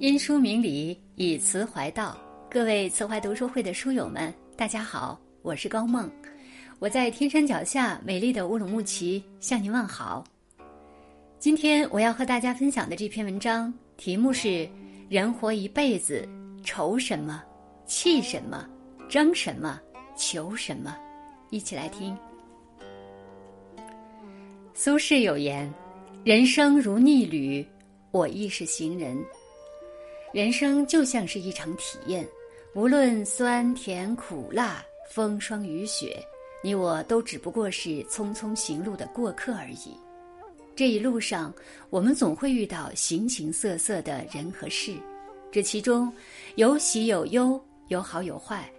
因书明理，以词怀道。各位词怀读书会的书友们，大家好，我是高梦，我在天山脚下美丽的乌鲁木齐向您问好。今天我要和大家分享的这篇文章题目是：人活一辈子，愁什么？气什么？争什么？求什么？一起来听。苏轼有言：“人生如逆旅，我亦是行人。”人生就像是一场体验，无论酸甜苦辣、风霜雨雪，你我都只不过是匆匆行路的过客而已。这一路上，我们总会遇到形形色色的人和事，这其中有喜有忧，有好有坏。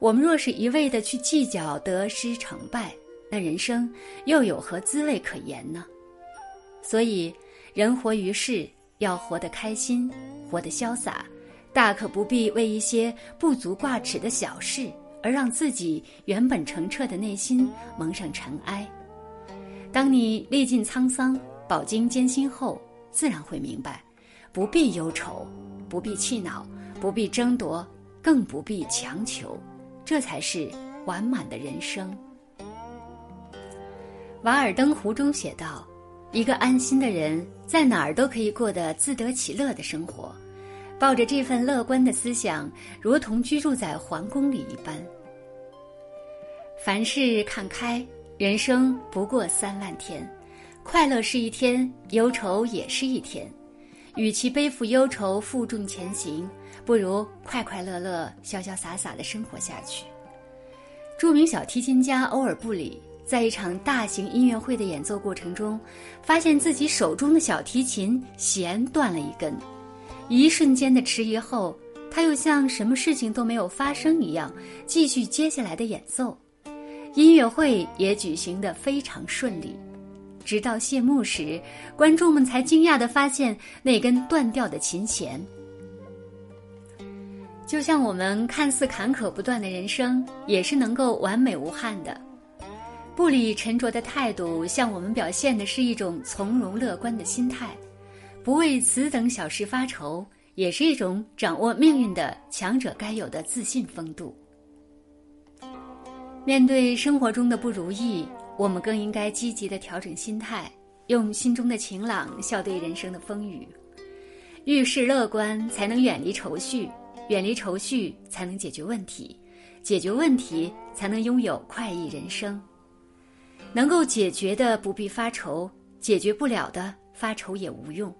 我们若是一味的去计较得失成败，那人生又有何滋味可言呢？所以，人活于世。要活得开心，活得潇洒，大可不必为一些不足挂齿的小事而让自己原本澄澈的内心蒙上尘埃。当你历尽沧桑、饱经艰辛后，自然会明白，不必忧愁，不必气恼，不必争夺，更不必强求，这才是完满的人生。《瓦尔登湖》中写道。一个安心的人，在哪儿都可以过得自得其乐的生活，抱着这份乐观的思想，如同居住在皇宫里一般。凡事看开，人生不过三万天，快乐是一天，忧愁也是一天。与其背负忧愁负重前行，不如快快乐乐、潇潇洒洒的生活下去。著名小提琴家欧尔布里。在一场大型音乐会的演奏过程中，发现自己手中的小提琴弦断了一根。一瞬间的迟疑后，他又像什么事情都没有发生一样，继续接下来的演奏。音乐会也举行得非常顺利。直到谢幕时，观众们才惊讶地发现那根断掉的琴弦。就像我们看似坎坷不断的人生，也是能够完美无憾的。不理沉着的态度，向我们表现的是一种从容乐观的心态；不为此等小事发愁，也是一种掌握命运的强者该有的自信风度。面对生活中的不如意，我们更应该积极的调整心态，用心中的晴朗笑对人生的风雨。遇事乐观，才能远离愁绪；远离愁绪，才能解决问题；解决问题，才能拥有快意人生。能够解决的不必发愁，解决不了的发愁也无用。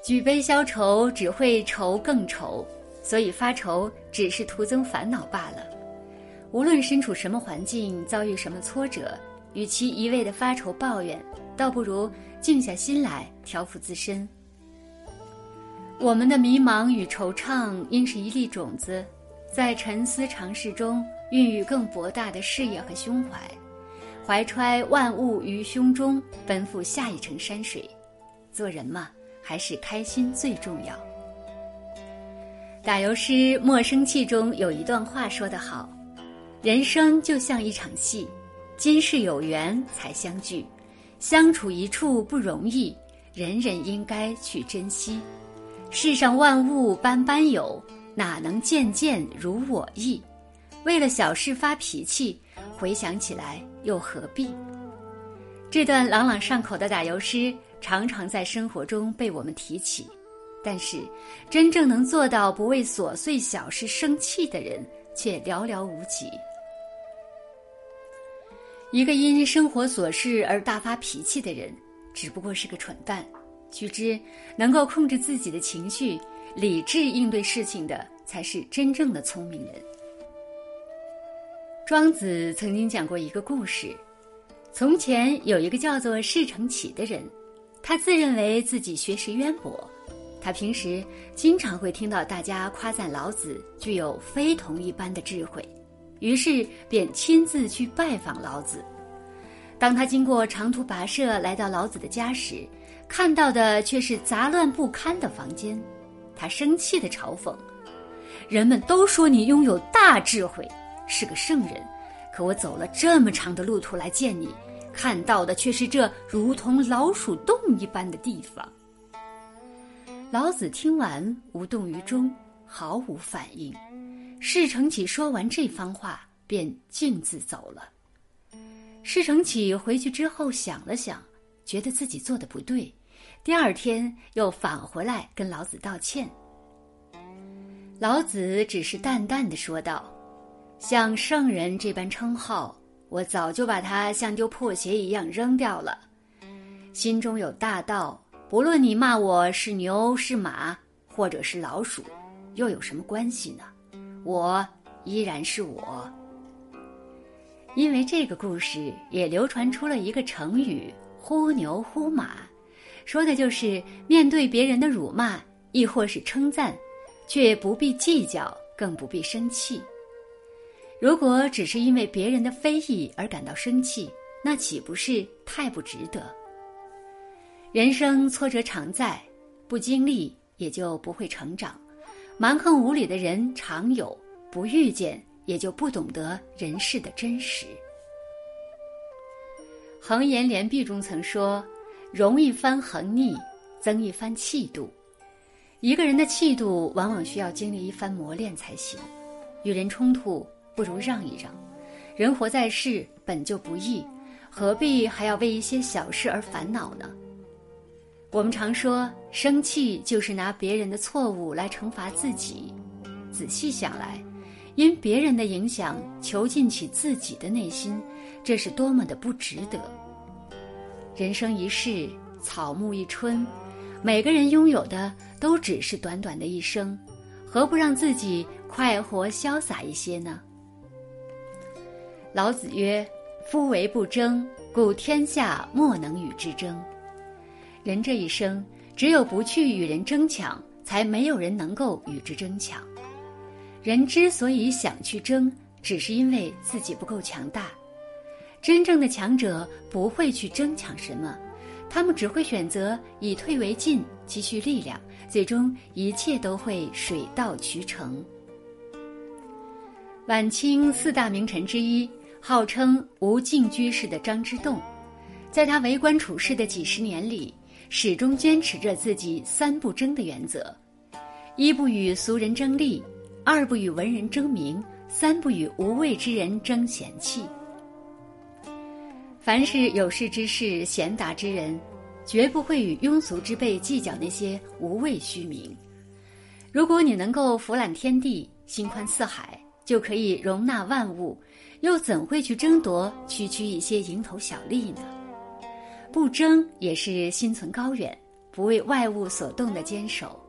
举杯消愁只会愁更愁，所以发愁只是徒增烦恼罢了。无论身处什么环境，遭遇什么挫折，与其一味的发愁抱怨，倒不如静下心来调伏自身。我们的迷茫与惆怅，应是一粒种子，在沉思尝试中孕育更博大的视野和胸怀。怀揣万物于胸中，奔赴下一程山水。做人嘛，还是开心最重要。打油诗《莫生气》中有一段话说得好：“人生就像一场戏，今世有缘才相聚，相处一处不容易，人人应该去珍惜。世上万物般般有，哪能件件如我意？为了小事发脾气。”回想起来，又何必？这段朗朗上口的打油诗，常常在生活中被我们提起。但是，真正能做到不为琐碎小事生气的人，却寥寥无几。一个因生活琐事而大发脾气的人，只不过是个蠢蛋。须知，能够控制自己的情绪、理智应对事情的，才是真正的聪明人。庄子曾经讲过一个故事：从前有一个叫做释成启的人，他自认为自己学识渊博，他平时经常会听到大家夸赞老子具有非同一般的智慧，于是便亲自去拜访老子。当他经过长途跋涉来到老子的家时，看到的却是杂乱不堪的房间，他生气的嘲讽：“人们都说你拥有大智慧。”是个圣人，可我走了这么长的路途来见你，看到的却是这如同老鼠洞一般的地方。老子听完，无动于衷，毫无反应。释承启说完这番话，便径自走了。释承启回去之后想了想，觉得自己做的不对，第二天又返回来跟老子道歉。老子只是淡淡的说道：“像圣人这般称号，我早就把它像丢破鞋一样扔掉了。心中有大道，不论你骂我是牛是马，或者是老鼠，又有什么关系呢？”我依然是我，因为这个故事也流传出了一个成语“呼牛呼马”，说的就是面对别人的辱骂，亦或是称赞，却不必计较，更不必生气。如果只是因为别人的非议而感到生气，那岂不是太不值得？人生挫折常在，不经历也就不会成长。蛮横无理的人常有，不遇见也就不懂得人世的真实。《恒言联璧》中曾说：“容一番横逆，增一番气度。”一个人的气度往往需要经历一番磨练才行。与人冲突，不如让一让。人活在世本就不易，何必还要为一些小事而烦恼呢？我们常说，生气就是拿别人的错误来惩罚自己。仔细想来，因别人的影响囚禁起自己的内心，这是多么的不值得。人生一世，草木一春，每个人拥有的都只是短短的一生，何不让自己快活潇洒一些呢？老子曰：“夫唯不争，故天下莫能与之争。”人这一生，只有不去与人争抢，才没有人能够与之争抢。人之所以想去争，只是因为自己不够强大。真正的强者不会去争抢什么，他们只会选择以退为进，积蓄力量，最终一切都会水到渠成。晚清四大名臣之一，号称无尽居士的张之洞，在他为官处事的几十年里。始终坚持着自己三不争的原则：一不与俗人争利，二不与文人争名，三不与无畏之人争闲气。凡是有识之士、贤达之人，绝不会与庸俗之辈计较那些无谓虚名。如果你能够俯览天地、心宽似海，就可以容纳万物，又怎会去争夺区区一些蝇头小利呢？不争也是心存高远，不为外物所动的坚守。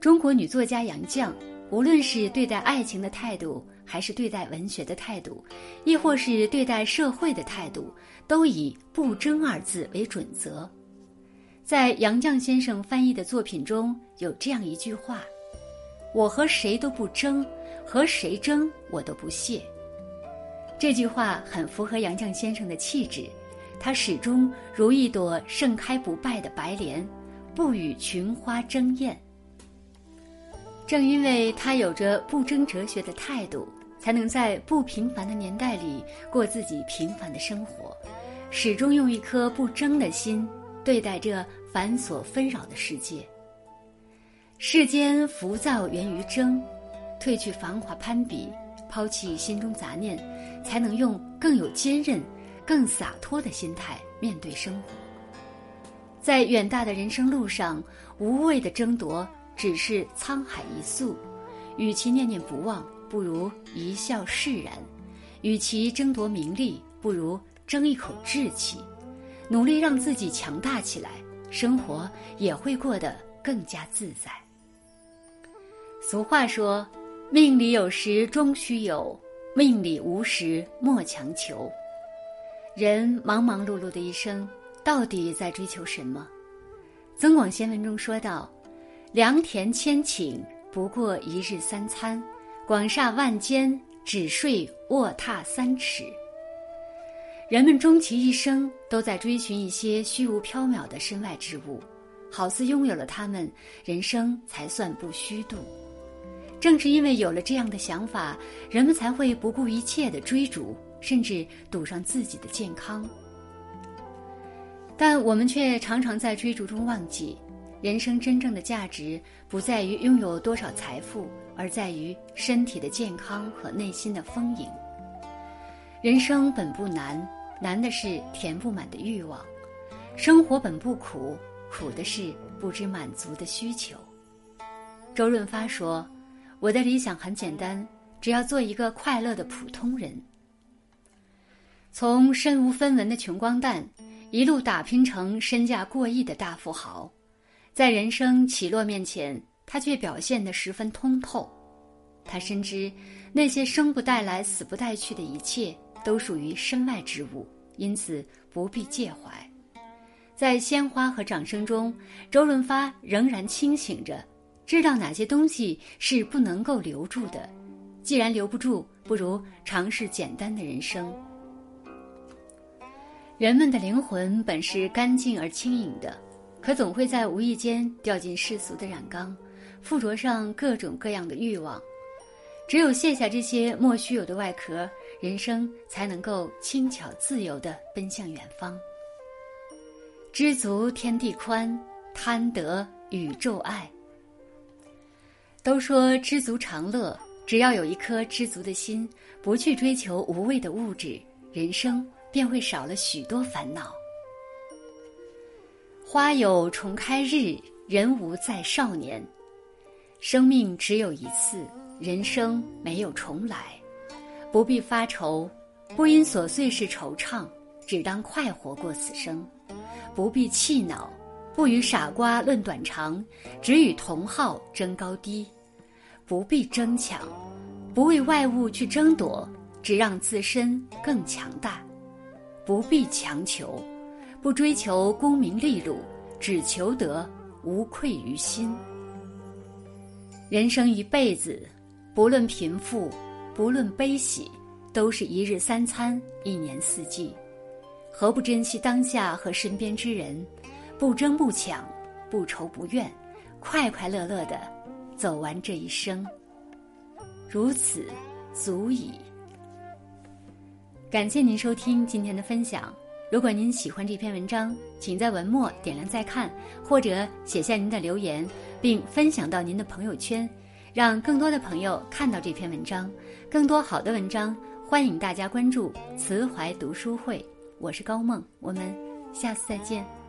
中国女作家杨绛，无论是对待爱情的态度，还是对待文学的态度，亦或是对待社会的态度，都以“不争”二字为准则。在杨绛先生翻译的作品中有这样一句话：“我和谁都不争，和谁争我都不屑。”这句话很符合杨绛先生的气质。他始终如一朵盛开不败的白莲，不与群花争艳。正因为他有着不争哲学的态度，才能在不平凡的年代里过自己平凡的生活，始终用一颗不争的心对待这繁琐纷扰的世界。世间浮躁源于争，褪去繁华攀比，抛弃心中杂念，才能用更有坚韧。更洒脱的心态面对生活，在远大的人生路上，无谓的争夺只是沧海一粟。与其念念不忘，不如一笑释然；与其争夺名利，不如争一口志气。努力让自己强大起来，生活也会过得更加自在。俗话说：“命里有时终须有，命里无时莫强求。”人忙忙碌碌的一生，到底在追求什么？《增广贤文》中说道：“良田千顷，不过一日三餐；广厦万间，只睡卧榻三尺。”人们终其一生都在追寻一些虚无缥缈的身外之物，好似拥有了它们，人生才算不虚度。正是因为有了这样的想法，人们才会不顾一切的追逐。甚至赌上自己的健康，但我们却常常在追逐中忘记，人生真正的价值不在于拥有多少财富，而在于身体的健康和内心的丰盈。人生本不难，难的是填不满的欲望；生活本不苦，苦的是不知满足的需求。周润发说：“我的理想很简单，只要做一个快乐的普通人。”从身无分文的穷光蛋，一路打拼成身价过亿的大富豪。在人生起落面前，他却表现得十分通透。他深知，那些生不带来、死不带去的一切，都属于身外之物，因此不必介怀。在鲜花和掌声中，周润发仍然清醒着，知道哪些东西是不能够留住的。既然留不住，不如尝试简单的人生。人们的灵魂本是干净而轻盈的。可总会在无意间掉进世俗的染缸，附着上各种各样的欲望。只有卸下这些莫须有的外壳，人生才能够轻巧自由地奔向远方。知足天地宽，贪得宇宙爱。都说知足常乐，只要有一颗知足的心，不去追求无谓的物质，人生便会少了许多烦恼。花有重开日，人无再少年。生命只有一次，人生没有重来，不必发愁，不因琐碎事惆怅，只当快活过此生；不必气恼，不与傻瓜论短长，只与同好争高低；不必争抢，不为外物去争夺，只让自身更强大；不必强求。不追求功名利禄，只求得无愧于心。人生一辈子，不论贫富，不论悲喜，都是一日三餐，一年四季。何不珍惜当下和身边之人，不争不抢，不愁不怨，快快乐乐的走完这一生。如此，足矣。感谢您收听今天的分享。如果您喜欢这篇文章，请在文末点亮再看，或者写下您的留言，并分享到您的朋友圈，让更多的朋友看到这篇文章。更多好的文章，欢迎大家关注慈怀读书会。我是高梦，我们下次再见。